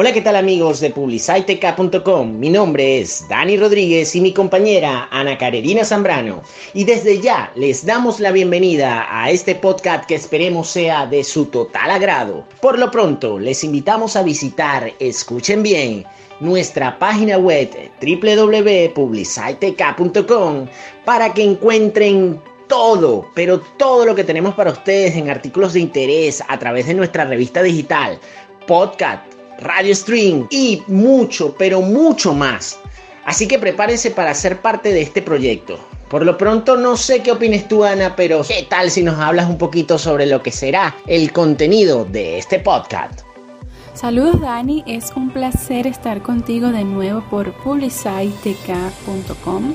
Hola, ¿qué tal amigos de publiciteca.com? Mi nombre es Dani Rodríguez y mi compañera Ana Carolina Zambrano. Y desde ya les damos la bienvenida a este podcast que esperemos sea de su total agrado. Por lo pronto, les invitamos a visitar, escuchen bien, nuestra página web www.publiciteca.com para que encuentren todo, pero todo lo que tenemos para ustedes en artículos de interés a través de nuestra revista digital, podcast, radio stream y mucho, pero mucho más. Así que prepárense para ser parte de este proyecto. Por lo pronto no sé qué opines tú Ana, pero ¿qué tal si nos hablas un poquito sobre lo que será el contenido de este podcast? Saludos Dani, es un placer estar contigo de nuevo por publicitek.com.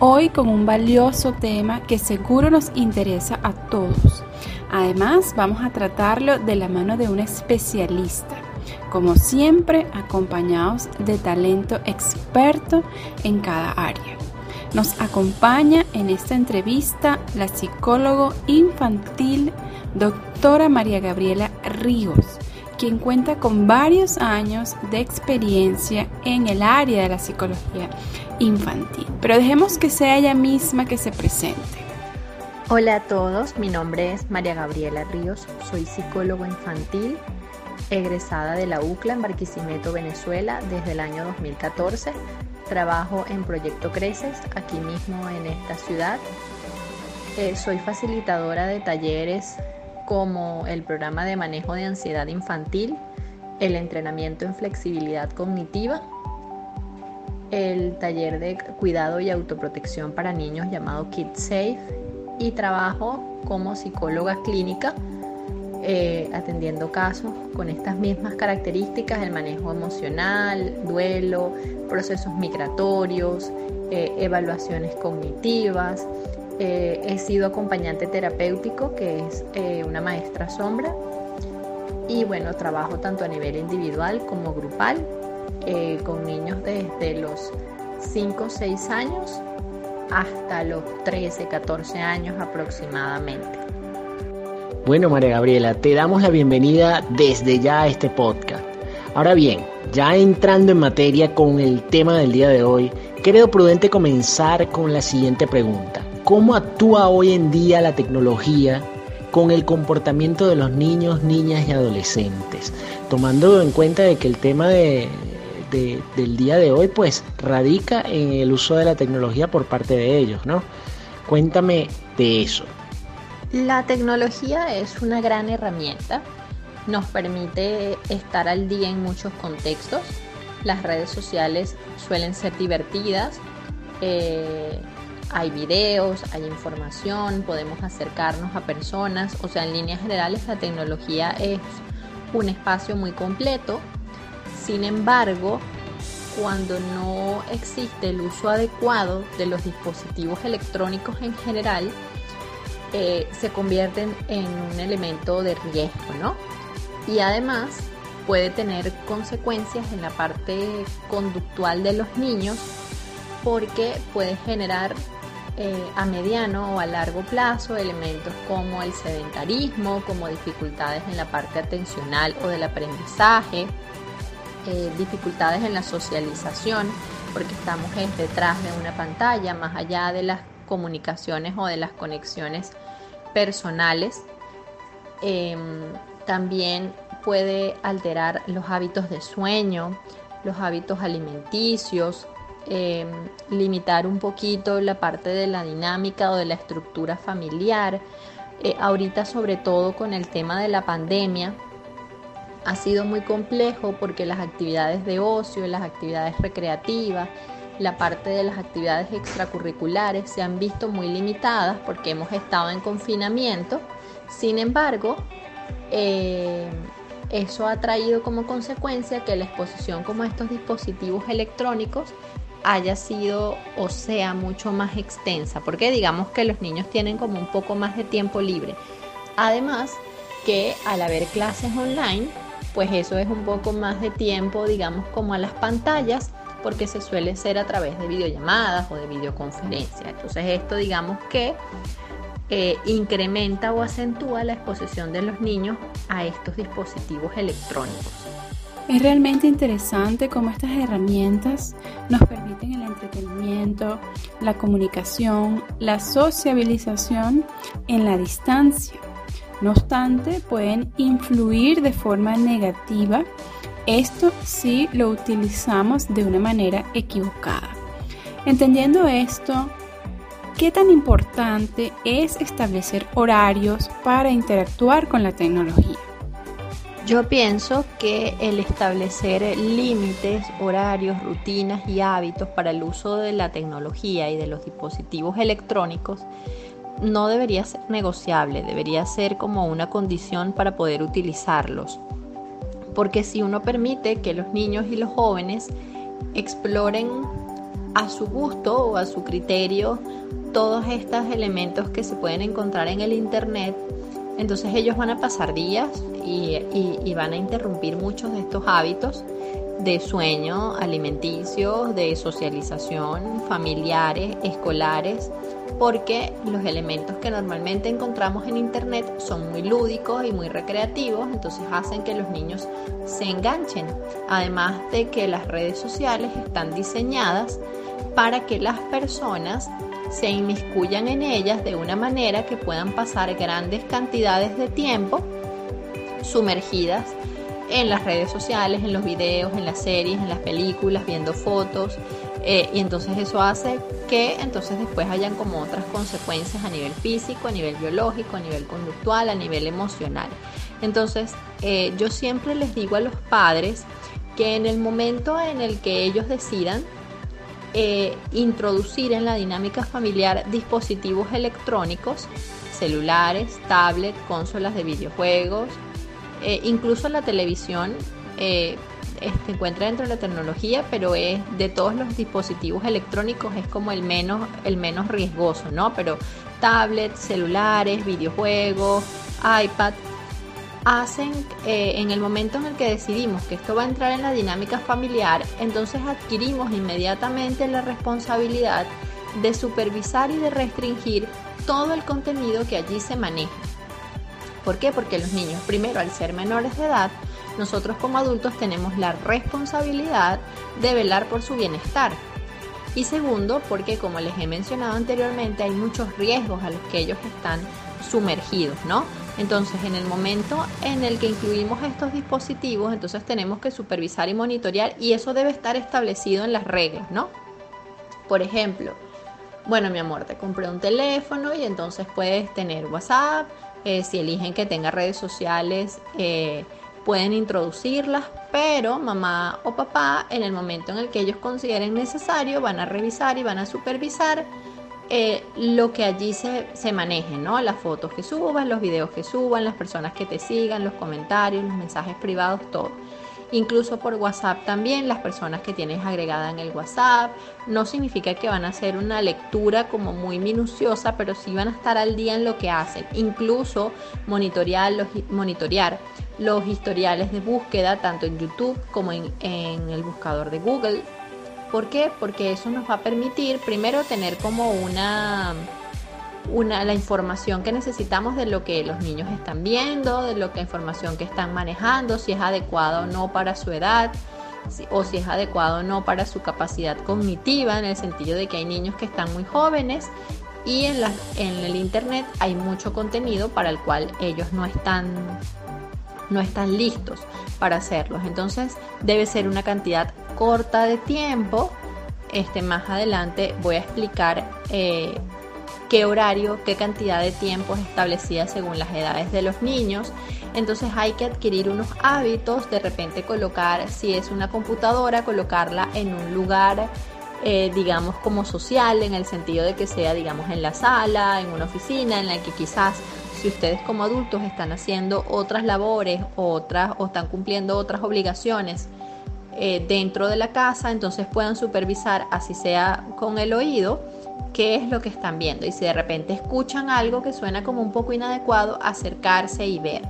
Hoy con un valioso tema que seguro nos interesa a todos. Además vamos a tratarlo de la mano de un especialista como siempre acompañados de talento experto en cada área. Nos acompaña en esta entrevista la psicólogo infantil doctora María Gabriela Ríos, quien cuenta con varios años de experiencia en el área de la psicología infantil. Pero dejemos que sea ella misma que se presente. Hola a todos, mi nombre es María Gabriela Ríos, soy psicólogo infantil egresada de la UCLA en Barquisimeto, Venezuela, desde el año 2014. Trabajo en Proyecto Creces, aquí mismo en esta ciudad. Eh, soy facilitadora de talleres como el programa de manejo de ansiedad infantil, el entrenamiento en flexibilidad cognitiva, el taller de cuidado y autoprotección para niños llamado Kid Safe y trabajo como psicóloga clínica eh, atendiendo casos con estas mismas características, el manejo emocional, duelo, procesos migratorios, eh, evaluaciones cognitivas. Eh, he sido acompañante terapéutico, que es una maestra sombra. Y bueno, trabajo tanto a nivel individual como grupal, con niños desde los 5 o 6 años hasta los 13, 14 años aproximadamente. Bueno, María Gabriela, te damos la bienvenida desde ya a este podcast. Ahora bien, ya entrando en materia con el tema del día de hoy, creo prudente comenzar con la siguiente pregunta. ¿Cómo actúa hoy en día la tecnología con el comportamiento de los niños, niñas y adolescentes? Tomando en cuenta de que el tema de, del día de hoy pues radica en el uso de la tecnología por parte de ellos, ¿no? Cuéntame de eso. La tecnología es una gran herramienta, nos permite estar al día en muchos contextos. Las redes sociales suelen ser divertidas, eh, hay videos, hay información, podemos acercarnos a personas, o sea, en líneas generales la tecnología es un espacio muy completo. Sin embargo, cuando no existe el uso adecuado de los dispositivos electrónicos en general, eh, se convierten en un elemento de riesgo, ¿no? Y además puede tener consecuencias en la parte conductual de los niños porque puede generar eh, a mediano o a largo plazo elementos como el sedentarismo, como dificultades en la parte atencional o del aprendizaje, eh, dificultades en la socialización, porque estamos detrás de una pantalla, más allá de las comunicaciones o de las conexiones personales. Em, también puede alterar los hábitos de sueño, los hábitos alimenticios, em, limitar un poquito la parte de la dinámica o de la estructura familiar. Eh, ahorita sobre todo con el tema de la pandemia ha sido muy complejo porque las actividades de ocio, las actividades recreativas, la parte de las actividades extracurriculares se han visto muy limitadas porque hemos estado en confinamiento. Sin embargo, eh, eso ha traído como consecuencia que la exposición como estos dispositivos electrónicos haya sido o sea mucho más extensa, porque digamos que los niños tienen como un poco más de tiempo libre. Además que al haber clases online, pues eso es un poco más de tiempo, digamos, como a las pantallas porque se suele ser a través de videollamadas o de videoconferencias. Entonces esto digamos que eh, incrementa o acentúa la exposición de los niños a estos dispositivos electrónicos. Es realmente interesante cómo estas herramientas nos permiten el entretenimiento, la comunicación, la sociabilización en la distancia. No obstante, pueden influir de forma negativa, esto si lo utilizamos de una manera equivocada. Entendiendo esto, ¿qué tan importante es establecer horarios para interactuar con la tecnología? Yo pienso que el establecer límites, horarios, rutinas y hábitos para el uso de la tecnología y de los dispositivos electrónicos no debería ser negociable, debería ser como una condición para poder utilizarlos. Porque si uno permite que los niños y los jóvenes exploren a su gusto o a su criterio todos estos elementos que se pueden encontrar en el Internet, entonces ellos van a pasar días y, van a interrumpir muchos de estos hábitos de sueño, alimenticio, de socialización, familiares, escolares, porque los elementos que normalmente encontramos en Internet son muy lúdicos y muy recreativos, entonces hacen que los niños se enganchen. Además de que las redes sociales están diseñadas para que las personas se inmiscuyan en ellas de una manera que puedan pasar grandes cantidades de tiempo sumergidas en las redes sociales, en los videos, en las series, en las películas, viendo fotos. Eh, y entonces eso hace que entonces después hayan como otras consecuencias a nivel físico, a nivel biológico, a nivel conductual, a nivel emocional. Entonces eh, yo siempre les digo a los padres que en el momento en el que ellos decidan eh, introducir en la dinámica familiar dispositivos electrónicos, celulares, tablets, consolas de videojuegos, incluso la televisión se encuentra dentro de la tecnología, pero es de todos los dispositivos electrónicos es como el menos, el menos riesgoso, ¿no? Pero tablets, celulares, videojuegos, iPad, hacen eh, en el momento en el que decidimos que esto va a entrar en la dinámica familiar, entonces adquirimos inmediatamente la responsabilidad de supervisar y de restringir todo el contenido que allí se maneja. ¿Por qué? Porque los niños, primero, al ser menores de edad, nosotros como adultos tenemos la responsabilidad de velar por su bienestar. Y segundo, porque como les he mencionado anteriormente, hay muchos riesgos a los que ellos están sumergidos, ¿no? Entonces, en el momento en el que incluimos estos dispositivos, entonces tenemos que supervisar y monitorear y eso debe estar establecido en las reglas, ¿no? Por ejemplo, bueno, mi amor, te compré un teléfono y entonces puedes tener WhatsApp, eh, si eligen que tenga redes sociales, eh, pueden introducirlas, pero mamá o papá, en el momento en el que ellos consideren necesario, van a revisar y van a supervisar eh, lo que allí se, se, maneje, ¿no? Las fotos que suban, los videos que suban, las personas que te sigan, los comentarios, los mensajes privados, todo. Incluso por WhatsApp también, las personas que tienes agregada en el WhatsApp. No significa que van a hacer una lectura como muy minuciosa, pero sí van a estar al día en lo que hacen. Incluso monitorear los, historiales de búsqueda, tanto en YouTube como en el buscador de Google ¿Por qué? Porque eso nos va a permitir primero tener como una, una, la información que necesitamos de lo que los niños están viendo, de lo que información que están manejando, si es adecuado o no para su edad, o si es adecuado o no para su capacidad cognitiva, en el sentido de que hay niños que están muy jóvenes y en, la, en el internet hay mucho contenido para el cual ellos no están no están listos para hacerlos. Entonces debe ser una cantidad corta de tiempo. Este, más adelante voy a explicar eh, qué horario, qué cantidad de tiempo es establecida según las edades de los niños. Entonces hay que adquirir unos hábitos, de repente colocar, si es una computadora, colocarla en un lugar, eh, digamos, como social, en el sentido de que sea, digamos, en la sala, en una oficina, en la que quizás si ustedes como adultos están haciendo otras labores otras, o están cumpliendo otras obligaciones eh, dentro de la casa, entonces puedan supervisar, así sea con el oído, qué es lo que están viendo. Y si de repente escuchan algo que suena como un poco inadecuado, acercarse y ver.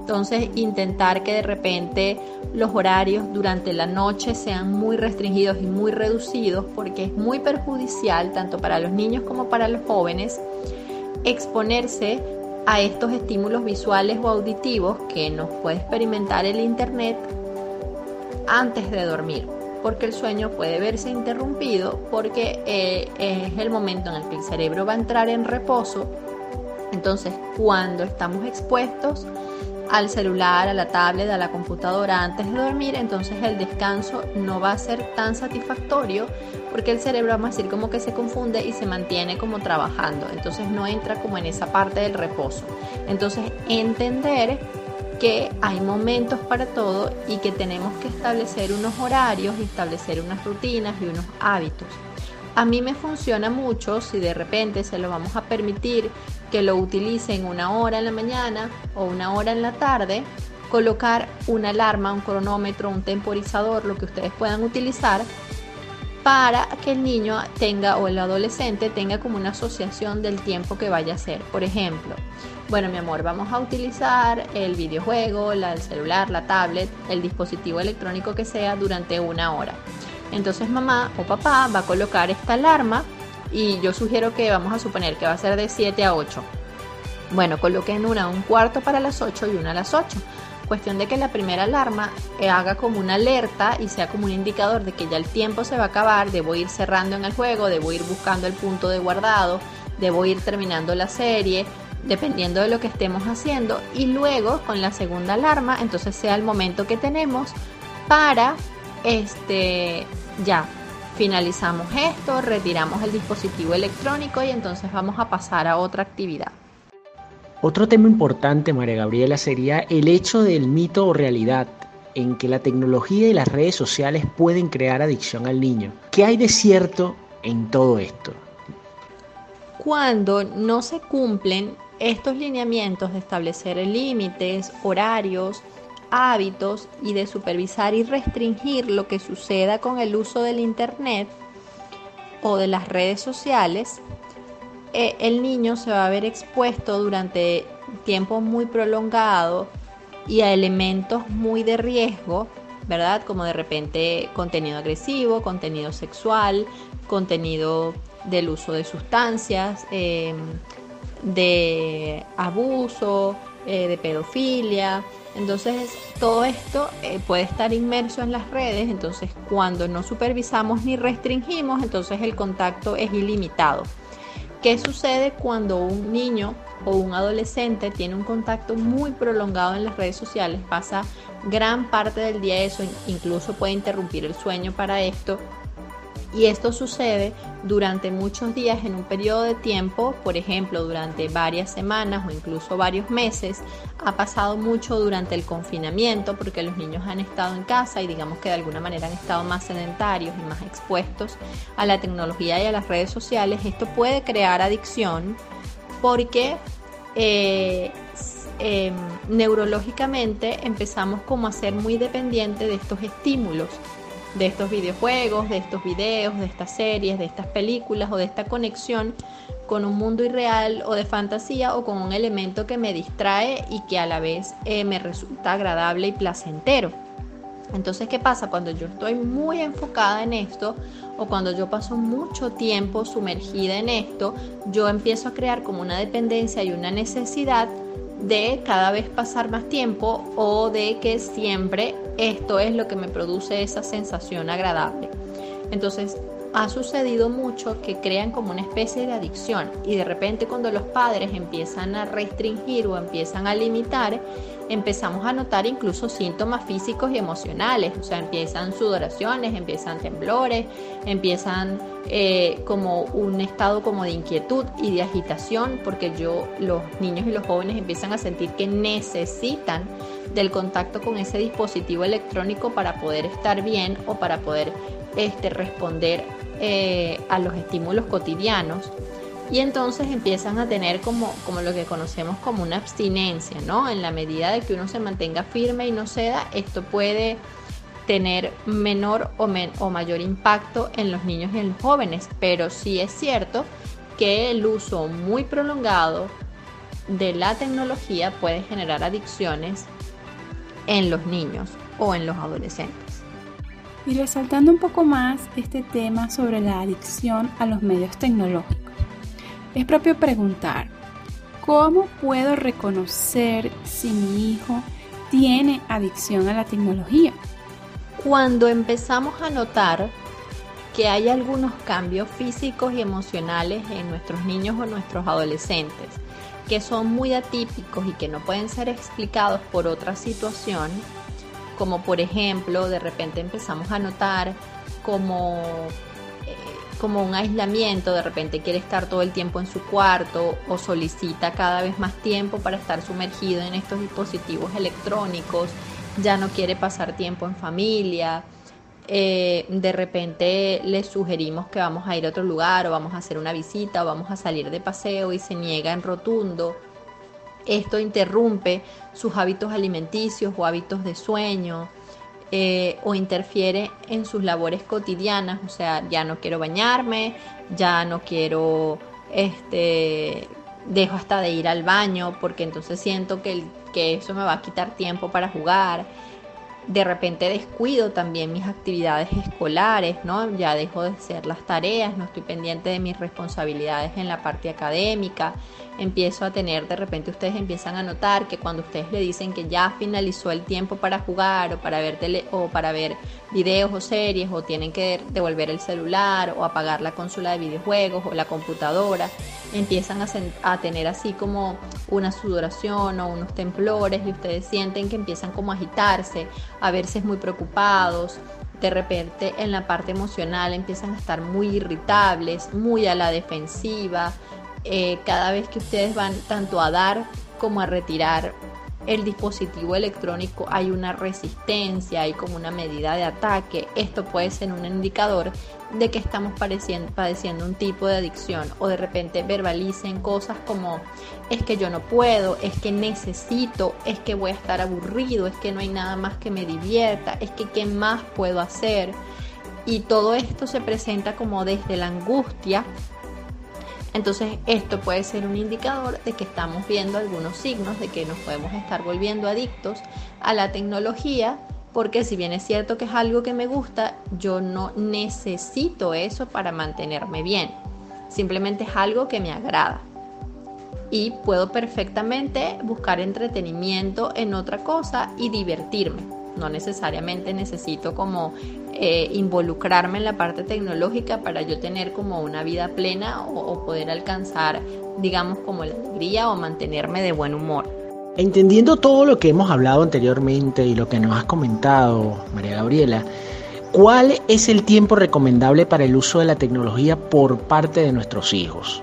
Entonces, intentar que de repente los horarios durante la noche sean muy restringidos y muy reducidos porque es muy perjudicial tanto para los niños como para los jóvenes exponerse a estos estímulos visuales o auditivos que nos puede experimentar el Internet antes de dormir, porque el sueño puede verse interrumpido porque eh, es el momento en el que el cerebro va a entrar en reposo. Entonces, cuando estamos expuestos al celular, a la tablet, a la computadora antes de dormir, entonces el descanso no va a ser tan satisfactorio porque el cerebro, vamos a decir, como que se confunde y se mantiene como trabajando, entonces no entra como en esa parte del reposo. Entonces, entender que hay momentos para todo y que tenemos que establecer unos horarios, establecer unas rutinas y unos hábitos. A mí me funciona mucho si de repente se lo vamos a permitir que lo utilicen una hora en la mañana o una hora en la tarde, colocar una alarma, un cronómetro, un temporizador, lo que ustedes puedan utilizar para que el niño tenga o el adolescente tenga como una asociación del tiempo que vaya a ser. Por ejemplo, bueno, mi amor, vamos a utilizar el videojuego, el celular, la tablet, el dispositivo electrónico que sea durante una hora. Entonces mamá o papá va a colocar esta alarma y yo sugiero que vamos a suponer que va a ser de 7 a 8. Bueno, coloquen una un cuarto para las 8 y una a las 8. Cuestión de que la primera alarma eh, haga como una alerta y sea como un indicador de que ya el tiempo se va a acabar, debo ir cerrando en el juego, debo ir buscando el punto de guardado, debo ir terminando la serie, dependiendo de lo que estemos haciendo. Y luego con la segunda alarma, entonces sea el momento que tenemos para este, ya, finalizamos esto, retiramos el dispositivo electrónico y entonces vamos a pasar a otra actividad. Otro tema importante, María Gabriela, sería el hecho del mito o realidad en que la tecnología y las redes sociales pueden crear adicción al niño. ¿Qué hay de cierto en todo esto? Cuando no se cumplen estos lineamientos de establecer límites, horarios, hábitos y de supervisar y restringir lo que suceda con el uso del Internet o de las redes sociales, eh, el niño se va a ver expuesto durante tiempo muy prolongado y a elementos muy de riesgo, ¿verdad? Como de repente contenido agresivo, contenido sexual, contenido del uso de sustancias, em, de abuso, eh, de pedofilia, entonces, todo esto eh, puede estar inmerso en las redes, entonces cuando no supervisamos ni restringimos, entonces el contacto es ilimitado. ¿Qué sucede cuando un niño o un adolescente tiene un contacto muy prolongado en las redes sociales? Pasa gran parte del día eso, incluso puede interrumpir el sueño para esto y esto sucede durante muchos días en un periodo de tiempo, por ejemplo, durante varias semanas o incluso varios meses. Ha pasado mucho durante el confinamiento porque los niños han estado en casa y digamos que de alguna manera han estado más sedentarios y más expuestos a la tecnología y a las redes sociales. Esto puede crear adicción porque eh, em, neurológicamente empezamos como a ser muy dependientes de estos estímulos de estos videojuegos, de estos videos, de estas series, de estas películas o de esta conexión con un mundo irreal o de fantasía o con un elemento que me distrae y que a la vez eh, me resulta agradable y placentero. Entonces, ¿qué pasa? Cuando yo estoy muy enfocada en esto o cuando yo paso mucho tiempo sumergida en esto, yo empiezo a crear como una dependencia y una necesidad de cada vez pasar más tiempo o de que siempre esto es lo que me produce esa sensación agradable. Entonces, ha sucedido mucho que crean como una especie de adicción y de repente cuando los padres empiezan a restringir o empiezan a limitar, empezamos a notar incluso síntomas físicos y emocionales, o sea, empiezan sudoraciones, empiezan temblores, empiezan eh, como un estado como de inquietud y de agitación, porque yo, los niños y los jóvenes empiezan a sentir que necesitan del contacto con ese dispositivo electrónico para poder estar bien o para poder este, responder eh, a los estímulos cotidianos y entonces empiezan a tener como, como lo que conocemos como una abstinencia, ¿no? En la medida de que uno se mantenga firme y no ceda, esto puede tener menor o, o mayor impacto en los niños y en los jóvenes, pero sí es cierto que el uso muy prolongado de la tecnología puede generar adicciones en los niños o en los adolescentes. Y resaltando un poco más este tema sobre la adicción a los medios tecnológicos es propio preguntar, ¿cómo puedo reconocer si mi hijo tiene adicción a la tecnología? cuando empezamos a notar que hay algunos cambios físicos y emocionales en nuestros niños o nuestros adolescentes que son muy atípicos y que no pueden ser explicados por otra situación, como por ejemplo de repente empezamos a notar como, como un aislamiento, de repente quiere estar todo el tiempo en su cuarto o solicita cada vez más tiempo para estar sumergido en estos dispositivos electrónicos, ya no quiere pasar tiempo en familia, eh, de repente le sugerimos que vamos a ir a otro lugar o vamos a hacer una visita o vamos a salir de paseo y se niega en rotundo. Esto interrumpe sus hábitos alimenticios o hábitos de sueño eh, o interfiere en sus labores cotidianas, o sea, ya no quiero bañarme, ya no quiero, este, dejo hasta de ir al baño porque entonces siento que, que eso me va a quitar tiempo para jugar de repente descuido también mis actividades escolares, ¿no? Ya dejo de hacer las tareas, no estoy pendiente de mis responsabilidades en la parte académica, empiezo a tener, de repente ustedes empiezan a notar que cuando ustedes le dicen que ya finalizó el tiempo para jugar o para ver tele, o para ver videos o series o tienen que devolver el celular o apagar la consola de videojuegos o la computadora, empiezan a, tener así como una sudoración o unos temblores y ustedes sienten que empiezan como a agitarse, a verse muy preocupados, de repente en la parte emocional empiezan a estar muy irritables, muy a la defensiva, eh, cada vez que ustedes van tanto a dar como a retirar el dispositivo electrónico hay una resistencia, hay como una medida de ataque. Esto puede ser un indicador de que estamos padeciendo un tipo de adicción o de repente verbalicen cosas como es que yo no puedo, es que necesito, es que voy a estar aburrido, es que no hay nada más que me divierta, es que qué más puedo hacer. Y todo esto se presenta como desde la angustia entonces esto puede ser un indicador de que estamos viendo algunos signos de que nos podemos estar volviendo adictos a la tecnología porque si bien es cierto que es algo que me gusta, yo no necesito eso para mantenerme bien. Simplemente es algo que me agrada. Y puedo perfectamente buscar entretenimiento en otra cosa y divertirme. No necesariamente necesito como eh, involucrarme en la parte tecnológica para yo tener como una vida plena o, poder alcanzar, digamos, como la alegría o mantenerme de buen humor. Entendiendo todo lo que hemos hablado anteriormente y lo que nos has comentado, María Gabriela, ¿cuál es el tiempo recomendable para el uso de la tecnología por parte de nuestros hijos?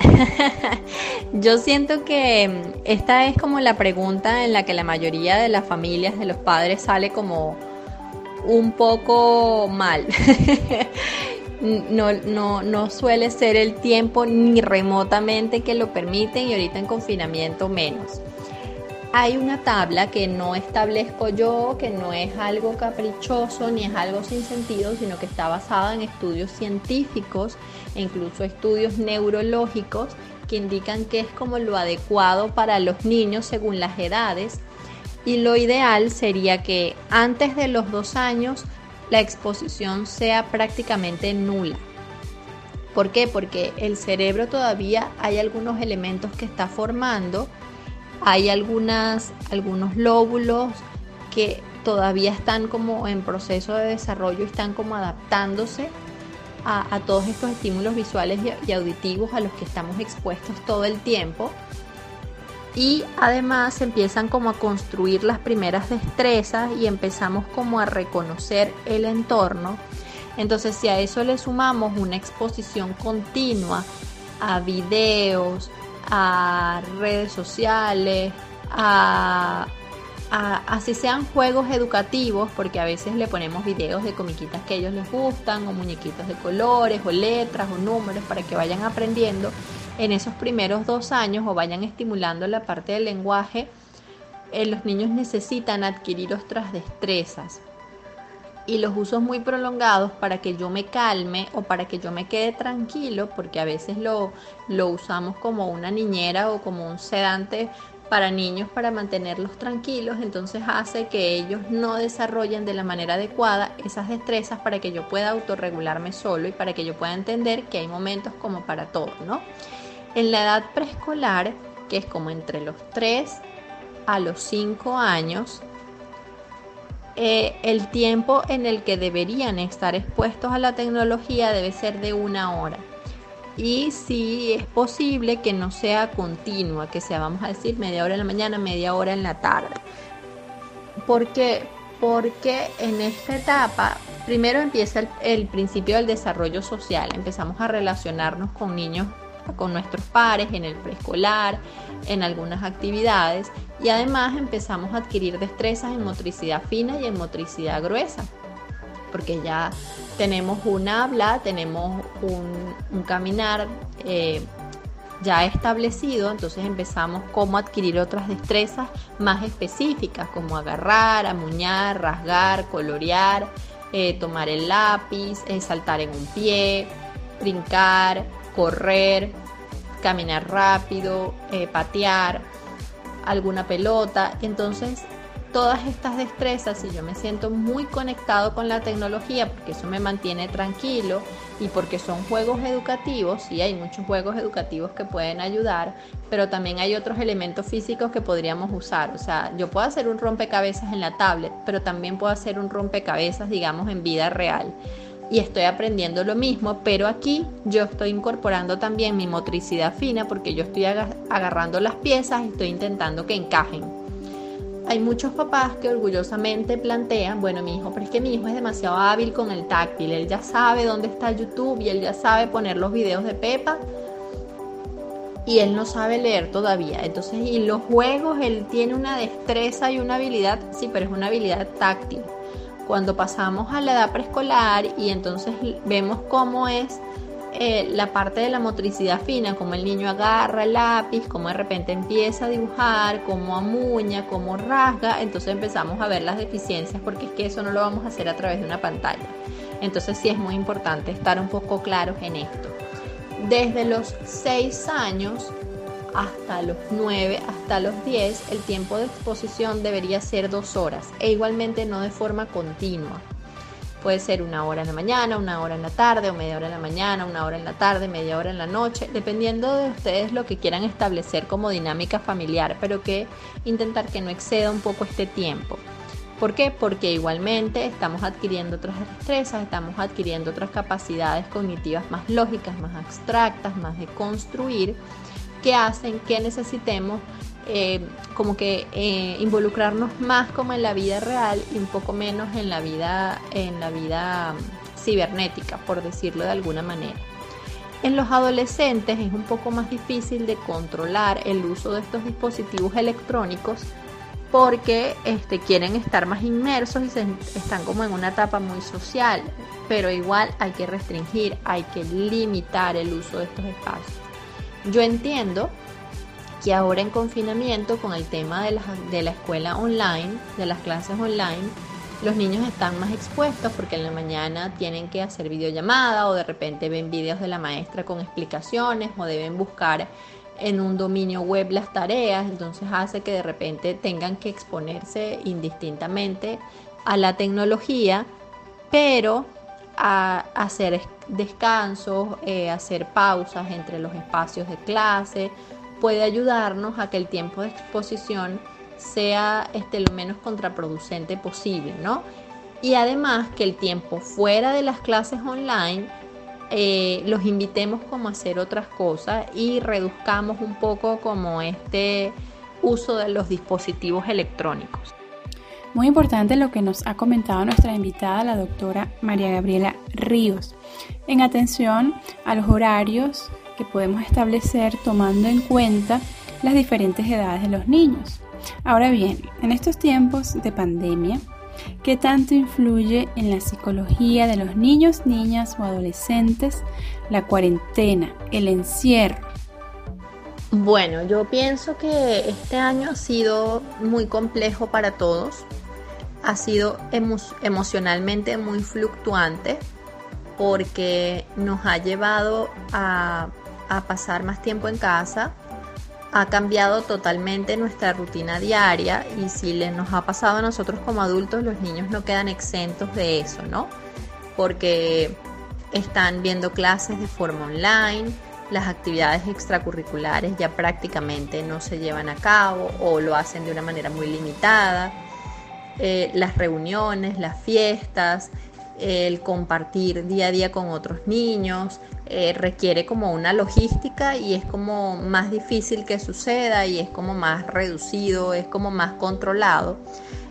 Yo siento que esta es como la pregunta en la que la mayoría de las familias, de los padres, sale como un poco mal. no, no, no suele ser el tiempo ni remotamente que lo permiten y ahorita en confinamiento menos. Hay una tabla que no establezco yo, que no es algo caprichoso ni es algo sin sentido, sino que está basada en estudios científicos e incluso estudios neurológicos que indican que es como lo adecuado para los niños según las edades y lo ideal sería que antes de los dos años la exposición sea prácticamente nula. ¿Por qué? Porque el cerebro todavía hay algunos elementos que está formando, hay algunas, algunos lóbulos que todavía están como en proceso de desarrollo, están como adaptándose a, todos estos estímulos visuales y auditivos a los que estamos expuestos todo el tiempo y además empiezan como a construir las primeras destrezas y empezamos como a reconocer el entorno. Entonces si a eso le sumamos una exposición continua a videos, a redes sociales, a, así sean juegos educativos, porque a veces le ponemos videos de comiquitas que a ellos les gustan, o muñequitos de colores, o letras, o números, para que vayan aprendiendo en esos primeros dos años o vayan estimulando la parte del lenguaje, eh, los niños necesitan adquirir otras destrezas. Y los usos muy prolongados para que yo me calme o para que yo me quede tranquilo, porque a veces lo, lo usamos como una niñera o como un sedante para niños para mantenerlos tranquilos, entonces hace que ellos no desarrollen de la manera adecuada esas destrezas para que yo pueda autorregularme solo y para que yo pueda entender que hay momentos como para todo, ¿no? En la edad preescolar, que es como entre los 3 a los 5 años, eh, el tiempo en el que deberían estar expuestos a la tecnología debe ser de una hora. Y si es posible que no sea continua, que sea, vamos a decir, media hora en la mañana, media hora en la tarde. ¿Por qué? Porque en esta etapa primero empieza el principio del desarrollo social. Empezamos a relacionarnos con niños con nuestros pares en el preescolar, en algunas actividades y además empezamos a adquirir destrezas en motricidad fina y en motricidad gruesa, porque ya tenemos un habla, tenemos un, caminar eh, ya establecido, entonces empezamos cómo adquirir otras destrezas más específicas, como agarrar, amuñar, rasgar, colorear, eh, tomar el lápiz, eh, saltar en un pie, brincar, correr, caminar rápido, eh, patear alguna pelota. Entonces, todas estas destrezas, si yo me siento muy conectado con la tecnología, porque eso me mantiene tranquilo y porque son juegos educativos, sí hay muchos juegos educativos que pueden ayudar, pero también hay otros elementos físicos que podríamos usar. O sea, yo puedo hacer un rompecabezas en la tablet, pero también puedo hacer un rompecabezas, digamos, en vida real y estoy aprendiendo lo mismo, pero aquí yo estoy incorporando también mi motricidad fina porque yo estoy agarrando las piezas y estoy intentando que encajen. Hay muchos papás que orgullosamente plantean, bueno, mi hijo, pero es que mi hijo es demasiado hábil con el táctil, él ya sabe dónde está YouTube y él ya sabe poner los videos de Pepa y él no sabe leer todavía. Entonces, y los juegos, él tiene una destreza y una habilidad, sí, pero es una habilidad táctil cuando pasamos a la edad preescolar y entonces vemos cómo es eh, la parte de la motricidad fina, cómo el niño agarra el lápiz, cómo de repente empieza a dibujar, cómo amuña, cómo rasga, entonces empezamos a ver las deficiencias porque es que eso no lo vamos a hacer a través de una pantalla. Entonces sí es muy importante estar un poco claros en esto. Desde los 6 años hasta los 9, hasta los 10, el tiempo de exposición debería ser dos horas e igualmente no de forma continua. Puede ser una hora en la mañana, una hora en la tarde o media hora en la mañana, una hora en la tarde, media hora en la noche, dependiendo de ustedes lo que quieran establecer como dinámica familiar, pero que intentar que no exceda un poco este tiempo. ¿Por qué? Porque igualmente estamos adquiriendo otras destrezas, estamos adquiriendo otras capacidades cognitivas más lógicas, más abstractas, más de construir que hacen que necesitemos eh, como que eh, involucrarnos más como en la vida real y un poco menos en la vida, en la vida mm, cibernética, por decirlo de alguna manera. En los adolescentes es un poco más difícil de controlar el uso de estos dispositivos electrónicos porque este, quieren estar más inmersos y se, están como en una etapa muy social, pero igual hay que restringir, hay que limitar el uso de estos espacios. Yo entiendo que ahora en confinamiento con el tema de la, de la escuela online, de las clases online, los niños están más expuestos porque en la mañana tienen que hacer videollamada o de repente ven videos de la maestra con explicaciones o deben buscar en un dominio web las tareas, entonces hace que de repente tengan que exponerse indistintamente a la tecnología, pero a hacer descansos, eh, hacer pausas entre los espacios de clase, puede ayudarnos a que el tiempo de exposición sea este, lo menos contraproducente posible, ¿no? Y además que el tiempo fuera de las clases online eh, los invitemos como a hacer otras cosas y reduzcamos un poco como este uso de los dispositivos electrónicos. Muy importante lo que nos ha comentado nuestra invitada, la doctora María Gabriela Ríos, en atención a los horarios que podemos establecer tomando en cuenta las diferentes edades de los niños. Ahora bien, en estos tiempos de pandemia, ¿qué tanto influye en la psicología de los niños, niñas o adolescentes la cuarentena, el encierro? Bueno, yo pienso que este año ha sido muy complejo para todos ha sido emocionalmente muy fluctuante porque nos ha llevado a, a pasar más tiempo en casa, ha cambiado totalmente nuestra rutina diaria y si le nos ha pasado a nosotros como adultos, los niños no quedan exentos de eso, ¿no? Porque están viendo clases de forma online, las actividades extracurriculares ya prácticamente no se llevan a cabo o lo hacen de una manera muy limitada eh, las reuniones, las fiestas, el compartir día a día con otros niños, eh, requiere como una logística y es como más difícil que suceda y es como más reducido, es como más controlado.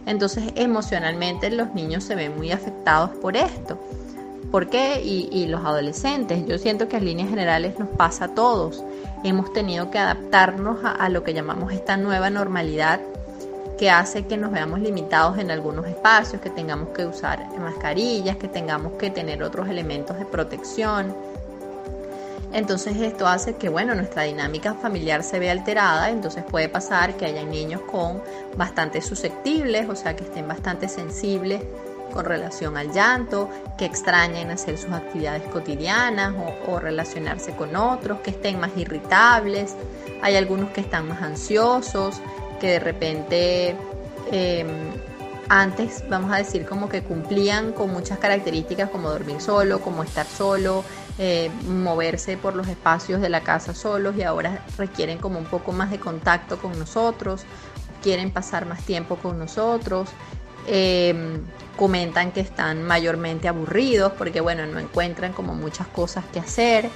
Entonces emocionalmente los niños se ven muy afectados por esto. ¿Por qué? Y, los adolescentes. Yo siento que en líneas generales nos pasa a todos. Hemos tenido que adaptarnos a lo que llamamos esta nueva normalidad que hace que nos veamos limitados en algunos espacios, que tengamos que usar mascarillas, que tengamos que tener otros elementos de protección. Entonces esto hace que, bueno, nuestra dinámica familiar se vea alterada, entonces puede pasar que haya niños con bastante susceptibles, o sea, que estén bastante sensibles con relación al llanto, que extrañen hacer sus actividades cotidianas o, o, relacionarse con otros, que estén más irritables, hay algunos que están más ansiosos, que de repente em, antes, vamos a decir, como que cumplían con muchas características como dormir solo, como estar solo, eh, moverse por los espacios de la casa solos y ahora requieren como un poco más de contacto con nosotros, quieren pasar más tiempo con nosotros. Em, comentan que están mayormente aburridos porque bueno no encuentran como muchas cosas que hacer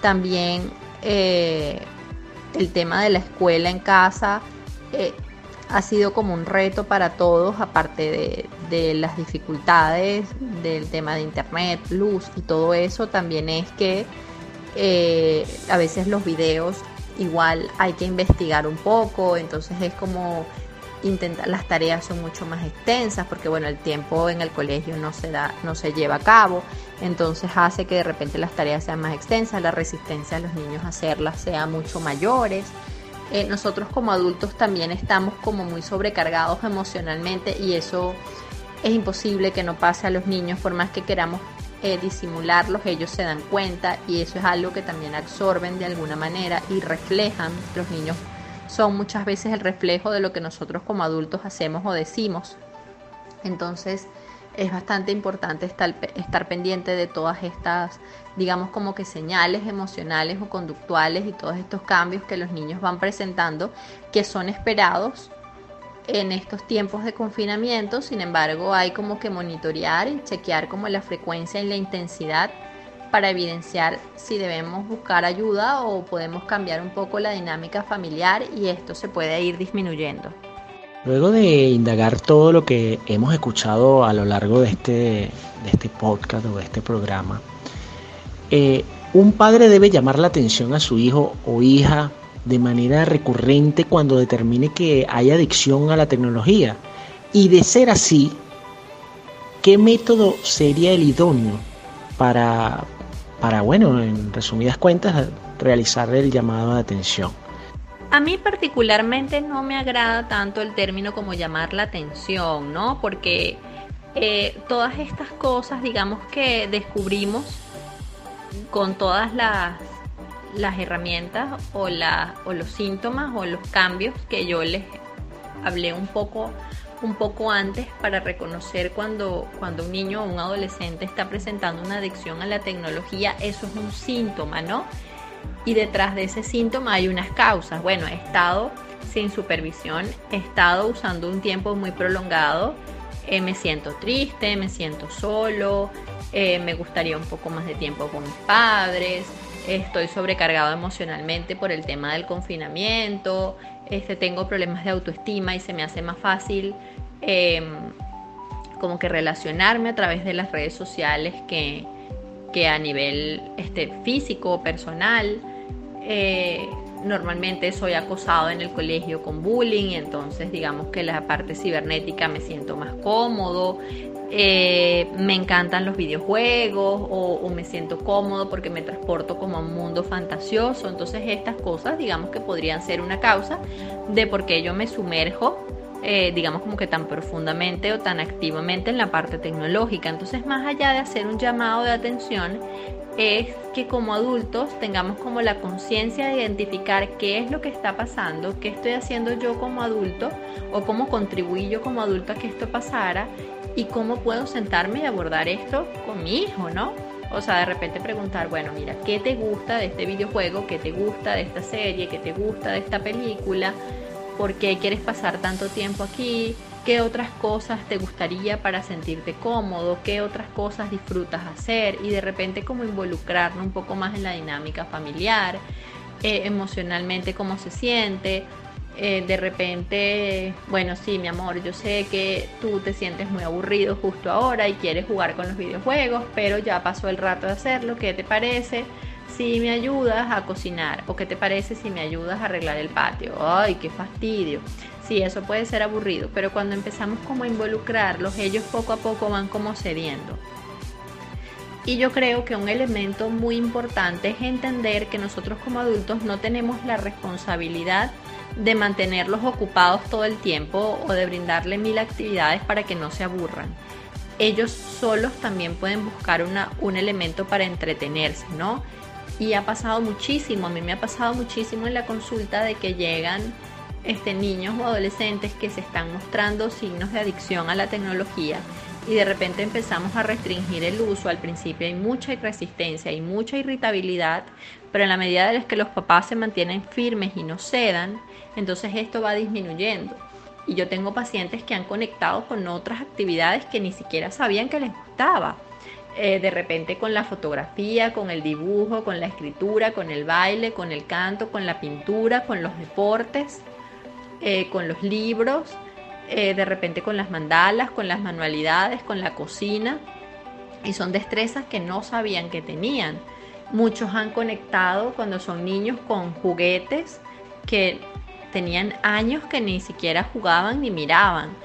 también eh, el tema de la escuela en casa eh, ha sido como un reto para todos, aparte de, las dificultades del tema de internet, luz y todo eso, también es que eh, a veces los videos igual hay que investigar un poco, entonces es como intentar, las tareas son mucho más extensas porque bueno, el tiempo en el colegio no se da, no se lleva a cabo, entonces hace que de repente las tareas sean más extensas, la resistencia de los niños a hacerlas sea mucho mayores. Eh, nosotros como adultos también estamos como muy sobrecargados emocionalmente y eso es imposible que no pase a los niños por más que queramos eh, disimularlos, ellos se dan cuenta y eso es algo que también absorben de alguna manera y reflejan. Los niños son muchas veces el reflejo de lo que nosotros como adultos hacemos o decimos. Entonces, es bastante importante estar, estar, pendiente de todas estas, digamos como que señales emocionales o conductuales y todos estos cambios que los niños van presentando, que son esperados en estos tiempos de confinamiento. Sin embargo, hay como que monitorear y chequear como la frecuencia y la intensidad para evidenciar si debemos buscar ayuda o podemos cambiar un poco la dinámica familiar y esto se puede ir disminuyendo. Luego de indagar todo lo que hemos escuchado a lo largo de este, de este podcast o de este programa, eh, un padre debe llamar la atención a su hijo o hija de manera recurrente cuando determine que hay adicción a la tecnología. Y de ser así, ¿qué método sería el idóneo para, para bueno, en resumidas cuentas, realizar el llamado de atención? A mí particularmente no me agrada tanto el término como llamar la atención, ¿no? Porque eh, todas estas cosas, digamos que descubrimos con todas las, las herramientas o, o los síntomas o los cambios que yo les hablé un poco un poco antes para reconocer cuando, cuando un niño o un adolescente está presentando una adicción a la tecnología, eso es un síntoma, ¿no? Y detrás de ese síntoma hay unas causas. Bueno, he estado sin supervisión, he estado usando un tiempo muy prolongado, eh, me siento triste, me siento solo, eh, me gustaría un poco más de tiempo con mis padres, estoy sobrecargado emocionalmente por el tema del confinamiento, este, tengo problemas de autoestima y se me hace más fácil em, como que relacionarme a través de las redes sociales que, que a nivel este, físico, personal. Eh, normalmente soy acosado en el colegio con bullying, entonces digamos que la parte cibernética me siento más cómodo. Eh, me encantan los videojuegos o, o, me siento cómodo porque me transporto como a un mundo fantasioso. Entonces estas cosas digamos que podrían ser una causa de por qué yo me sumerjo eh, digamos como que tan profundamente o tan activamente en la parte tecnológica. Entonces, más allá de hacer un llamado de atención, es que como adultos tengamos como la conciencia de identificar qué es lo que está pasando, qué estoy haciendo yo como adulto o cómo contribuí yo como adulto a que esto pasara y cómo puedo sentarme y abordar esto con mi hijo, ¿no? O sea, de repente preguntar, bueno, mira, ¿qué te gusta de este videojuego? ¿Qué te gusta de esta serie? ¿Qué te gusta de esta película? Por qué quieres pasar tanto tiempo aquí, qué otras cosas te gustaría para sentirte cómodo, qué otras cosas disfrutas hacer y de repente como involucrarnos un poco más en la dinámica familiar, eh, emocionalmente cómo se siente. Eh, de repente, bueno, sí, mi amor, yo sé que tú te sientes muy aburrido justo ahora y quieres jugar con los videojuegos, pero ya pasó el rato de hacerlo, ¿qué te parece? Si me ayudas a cocinar o qué te parece si me ayudas a arreglar el patio. Ay, qué fastidio. Sí, eso puede ser aburrido, pero cuando empezamos como a involucrarlos, ellos poco a poco van como cediendo. Y yo creo que un elemento muy importante es entender que nosotros como adultos no tenemos la responsabilidad de mantenerlos ocupados todo el tiempo o de brindarle mil actividades para que no se aburran. Ellos solos también pueden buscar un elemento para entretenerse, ¿no? Y ha pasado muchísimo, a mí me ha pasado muchísimo en la consulta de que llegan este, niños o adolescentes que se están mostrando signos de adicción a la tecnología y de repente empezamos a restringir el uso. Al principio hay mucha resistencia, hay mucha irritabilidad, pero en la medida de que los papás se mantienen firmes y no cedan, entonces esto va disminuyendo. Y yo tengo pacientes que han conectado con otras actividades que ni siquiera sabían que les gustaba. Eh, de repente con la fotografía, con el dibujo, con la escritura, con el baile, con el canto, con la pintura, con los deportes, eh, con los libros, eh, de repente con las mandalas, con las manualidades, con la cocina. Y son destrezas que no sabían que tenían. Muchos han conectado cuando son niños con juguetes que tenían años que ni siquiera jugaban ni miraban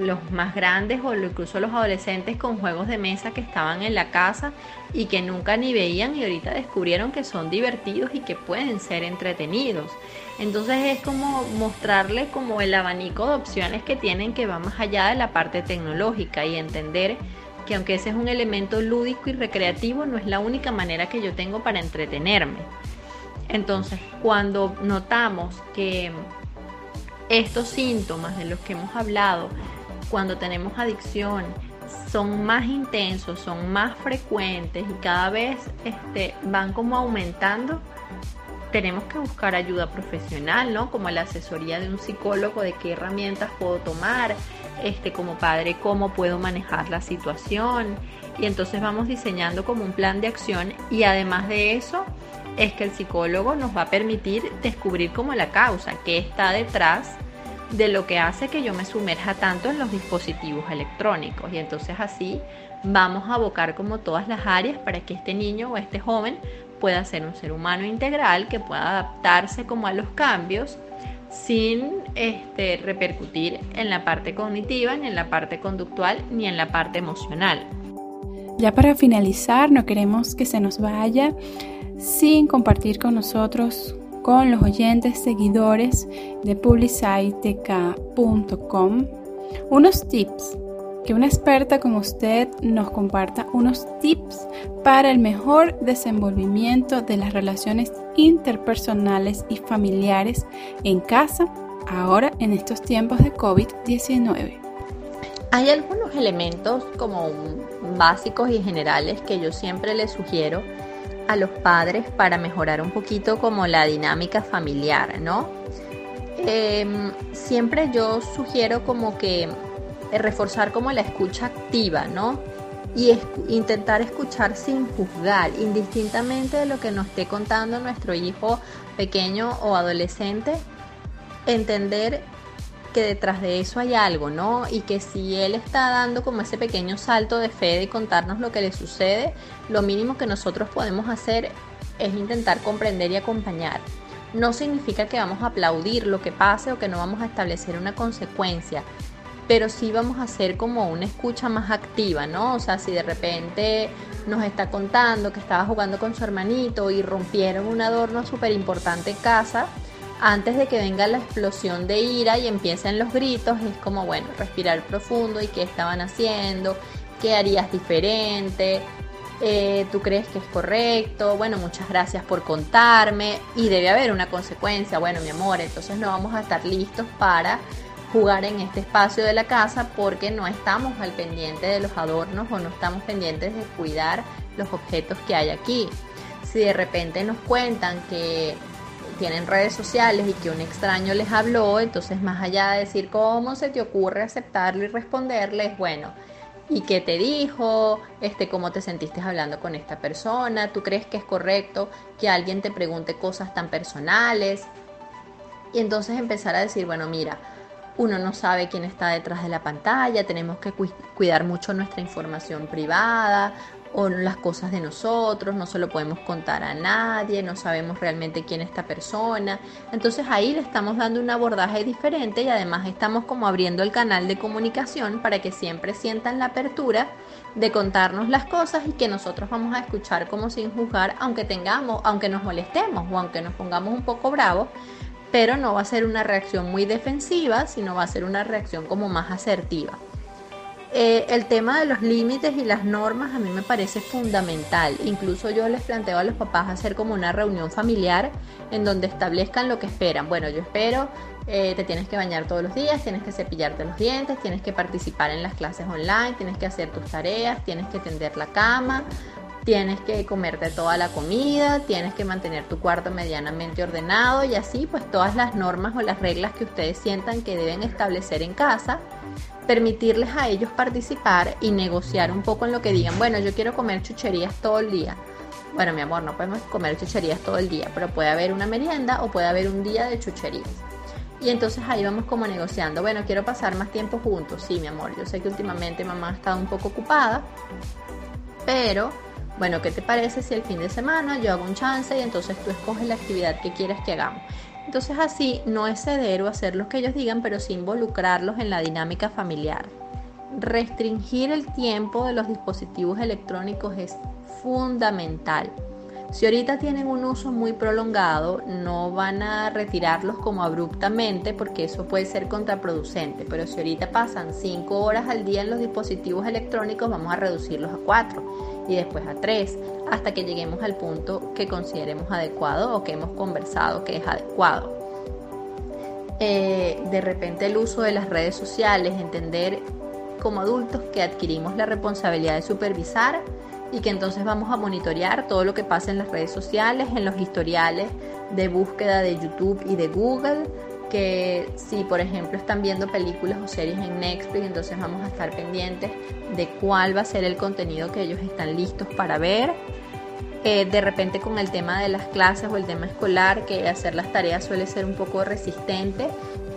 los más grandes o incluso los adolescentes con juegos de mesa que estaban en la casa y que nunca ni veían y ahorita descubrieron que son divertidos y que pueden ser entretenidos. Entonces es como mostrarles como el abanico de opciones que tienen que va más allá de la parte tecnológica y entender que aunque ese es un elemento lúdico y recreativo, no es la única manera que yo tengo para entretenerme. Entonces, cuando notamos que estos síntomas de los que hemos hablado cuando tenemos adicción son más intensos, son más frecuentes y cada vez este, van como aumentando, tenemos que buscar ayuda profesional, ¿no? Como la asesoría de un psicólogo de qué herramientas puedo tomar, este, como padre, cómo puedo manejar la situación. Y entonces vamos diseñando como un plan de acción y además de eso es que el psicólogo nos va a permitir descubrir como la causa, qué está detrás de lo que hace que yo me sumerja tanto en los dispositivos electrónicos. Y entonces así vamos a abocar como todas las áreas para que este niño o este joven pueda ser un ser humano integral, que pueda adaptarse como a los cambios sin este, repercutir en la parte cognitiva, ni en la parte conductual, ni en la parte emocional. Ya para finalizar, no queremos que se nos vaya sin compartir con nosotros con los oyentes seguidores de publicitek.com unos tips, que una experta como usted nos comparta unos tips para el mejor desenvolvimiento de las relaciones interpersonales y familiares en casa ahora en estos tiempos de COVID-19. Hay algunos elementos como básicos y generales que yo siempre les sugiero a los padres para mejorar un poquito como la dinámica familiar, ¿no? Em, siempre yo sugiero como que eh, reforzar como la escucha activa, ¿no? Y intentar escuchar sin juzgar, indistintamente de lo que nos esté contando nuestro hijo pequeño o adolescente, entender que detrás de eso hay algo, ¿no? Y que si él está dando como ese pequeño salto de fe de contarnos lo que le sucede, lo mínimo que nosotros podemos hacer es intentar comprender y acompañar. No significa que vamos a aplaudir lo que pase o que no vamos a establecer una consecuencia, pero sí vamos a hacer como una escucha más activa, ¿no? O sea, si de repente nos está contando que estaba jugando con su hermanito y rompieron un adorno súper importante en casa, antes de que venga la explosión de ira y empiecen los gritos, es como, bueno, respirar profundo y qué estaban haciendo, qué harías diferente, eh, tú crees que es correcto, bueno, muchas gracias por contarme y debe haber una consecuencia, bueno, mi amor, entonces no vamos a estar listos para jugar en este espacio de la casa porque no estamos al pendiente de los adornos o no estamos pendientes de cuidar los objetos que hay aquí. Si de repente nos cuentan que tienen redes sociales y que un extraño les habló, entonces más allá de decir cómo se te ocurre aceptarlo y responderles, bueno, ¿y qué te dijo? Este, ¿Cómo te sentiste hablando con esta persona? ¿Tú crees que es correcto que alguien te pregunte cosas tan personales? Y entonces empezar a decir, bueno, mira, uno no sabe quién está detrás de la pantalla, tenemos que cuidar mucho nuestra información privada, o las cosas de nosotros, no se lo podemos contar a nadie, no sabemos realmente quién es esta persona. Entonces ahí le estamos dando un abordaje diferente y además estamos como abriendo el canal de comunicación para que siempre sientan la apertura de contarnos las cosas y que nosotros vamos a escuchar como sin juzgar, aunque tengamos, aunque nos molestemos o aunque nos pongamos un poco bravos, pero no va a ser una reacción muy defensiva, sino va a ser una reacción como más asertiva. Eh, el tema de los límites y las normas a mí me parece fundamental. Incluso yo les planteo a los papás hacer como una reunión familiar en donde establezcan lo que esperan. Bueno, yo espero, eh, te tienes que bañar todos los días, tienes que cepillarte los dientes, tienes que participar en las clases online, tienes que hacer tus tareas, tienes que tender la cama, tienes que comerte toda la comida, tienes que mantener tu cuarto medianamente ordenado y así pues todas las normas o las reglas que ustedes sientan que deben establecer en casa permitirles a ellos participar y negociar un poco en lo que digan, bueno, yo quiero comer chucherías todo el día. Bueno, mi amor, no podemos comer chucherías todo el día, pero puede haber una merienda o puede haber un día de chucherías. Y entonces ahí vamos como negociando, bueno, quiero pasar más tiempo juntos. Sí, mi amor, yo sé que últimamente mamá ha estado un poco ocupada, pero bueno, ¿qué te parece si el fin de semana yo hago un chance y entonces tú escoges la actividad que quieres que hagamos? Entonces así no es ceder o hacer lo que ellos digan, pero sí involucrarlos en la dinámica familiar. Restringir el tiempo de los dispositivos electrónicos es fundamental. Si ahorita tienen un uso muy prolongado, no van a retirarlos como abruptamente porque eso puede ser contraproducente. Pero si ahorita pasan 5 horas al día en los dispositivos electrónicos, vamos a reducirlos a 4 y después a 3 hasta que lleguemos al punto que consideremos adecuado o que hemos conversado que es adecuado. Eh, de repente el uso de las redes sociales, entender como adultos que adquirimos la responsabilidad de supervisar y que entonces vamos a monitorear todo lo que pasa en las redes sociales, en los historiales de búsqueda de YouTube y de Google, que si por ejemplo están viendo películas o series en Netflix, entonces vamos a estar pendientes de cuál va a ser el contenido que ellos están listos para ver. Eh, de repente con el tema de las clases o el tema escolar, que hacer las tareas suele ser un poco resistente,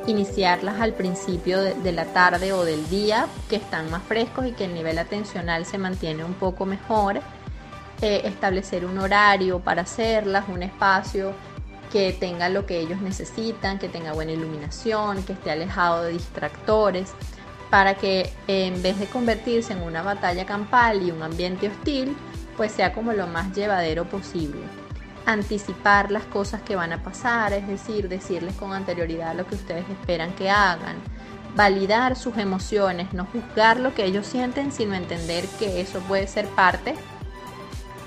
iniciarlas al principio de, la tarde o del día, que están más frescos y que el nivel atencional se mantiene un poco mejor. Eh, establecer un horario para hacerlas, un espacio que tenga lo que ellos necesitan, que tenga buena iluminación, que esté alejado de distractores, para que en vez de convertirse en una batalla campal y un ambiente hostil, pues sea como lo más llevadero posible anticipar las cosas que van a pasar, es decir, decirles con anterioridad lo que ustedes esperan que hagan, validar sus emociones, no juzgar lo que ellos sienten, sino entender que eso puede ser parte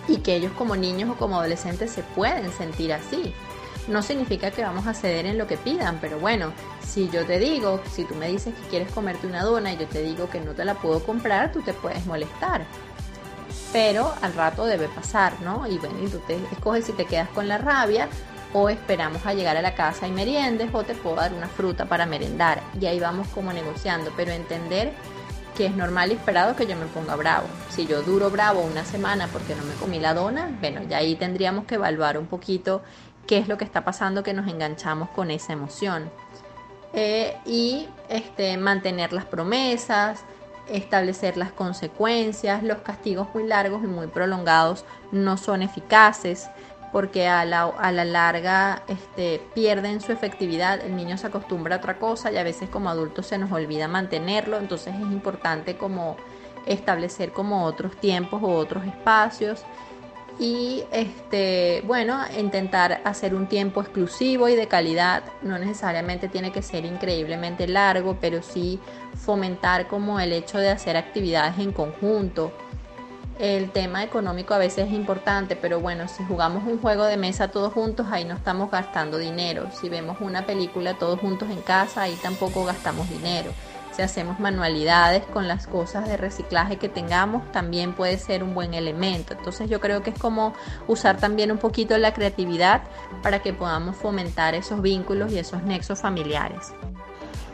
y que ellos como niños o como adolescentes se pueden sentir así. No significa que vamos a ceder en lo que pidan, pero bueno, si yo te digo, si tú me dices que quieres comerte una dona y yo te digo que no te la puedo comprar, tú te puedes molestar pero al rato debe pasar, ¿no? Y bueno, y tú te escoges si te quedas con la rabia o esperamos a llegar a la casa y meriendes o te puedo dar una fruta para merendar y ahí vamos como negociando, pero entender que es normal y esperado que yo me ponga bravo. Si yo duro bravo una semana porque no me comí la dona, bueno, ya ahí tendríamos que evaluar un poquito qué es lo que está pasando que nos enganchamos con esa emoción. Eh, y este, mantener las promesas, establecer las consecuencias. Los castigos muy largos y muy prolongados no son eficaces porque a la, a la larga este, pierden su efectividad, el niño se acostumbra a otra cosa y a veces como adultos se nos olvida mantenerlo, entonces es importante como establecer como otros tiempos o otros espacios y este bueno intentar hacer un tiempo exclusivo y de calidad. No necesariamente tiene que ser increíblemente largo pero sí fomentar como el hecho de hacer actividades en conjunto. El tema económico a veces es importante pero bueno si jugamos un juego de mesa todos juntos ahí no estamos gastando dinero. Si vemos una película todos juntos en casa ahí tampoco gastamos dinero hacemos manualidades con las cosas de reciclaje que tengamos, también puede ser un buen elemento. Entonces yo creo que es como usar también un poquito la creatividad para que podamos fomentar esos vínculos y esos nexos familiares.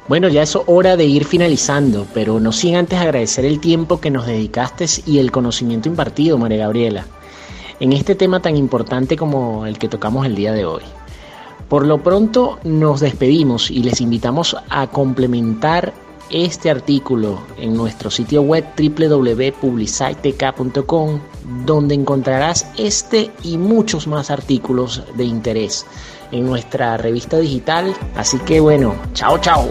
Bueno, ya es hora de ir finalizando, pero no sin antes agradecer el tiempo que nos dedicaste y el conocimiento impartido, María Gabriela, en este tema tan importante como el que tocamos el día de hoy. Por lo pronto nos despedimos y les invitamos a complementar este artículo en nuestro sitio web www.publicitek.com donde encontrarás este y muchos más artículos de interés en nuestra revista digital. Así que bueno, chao chao.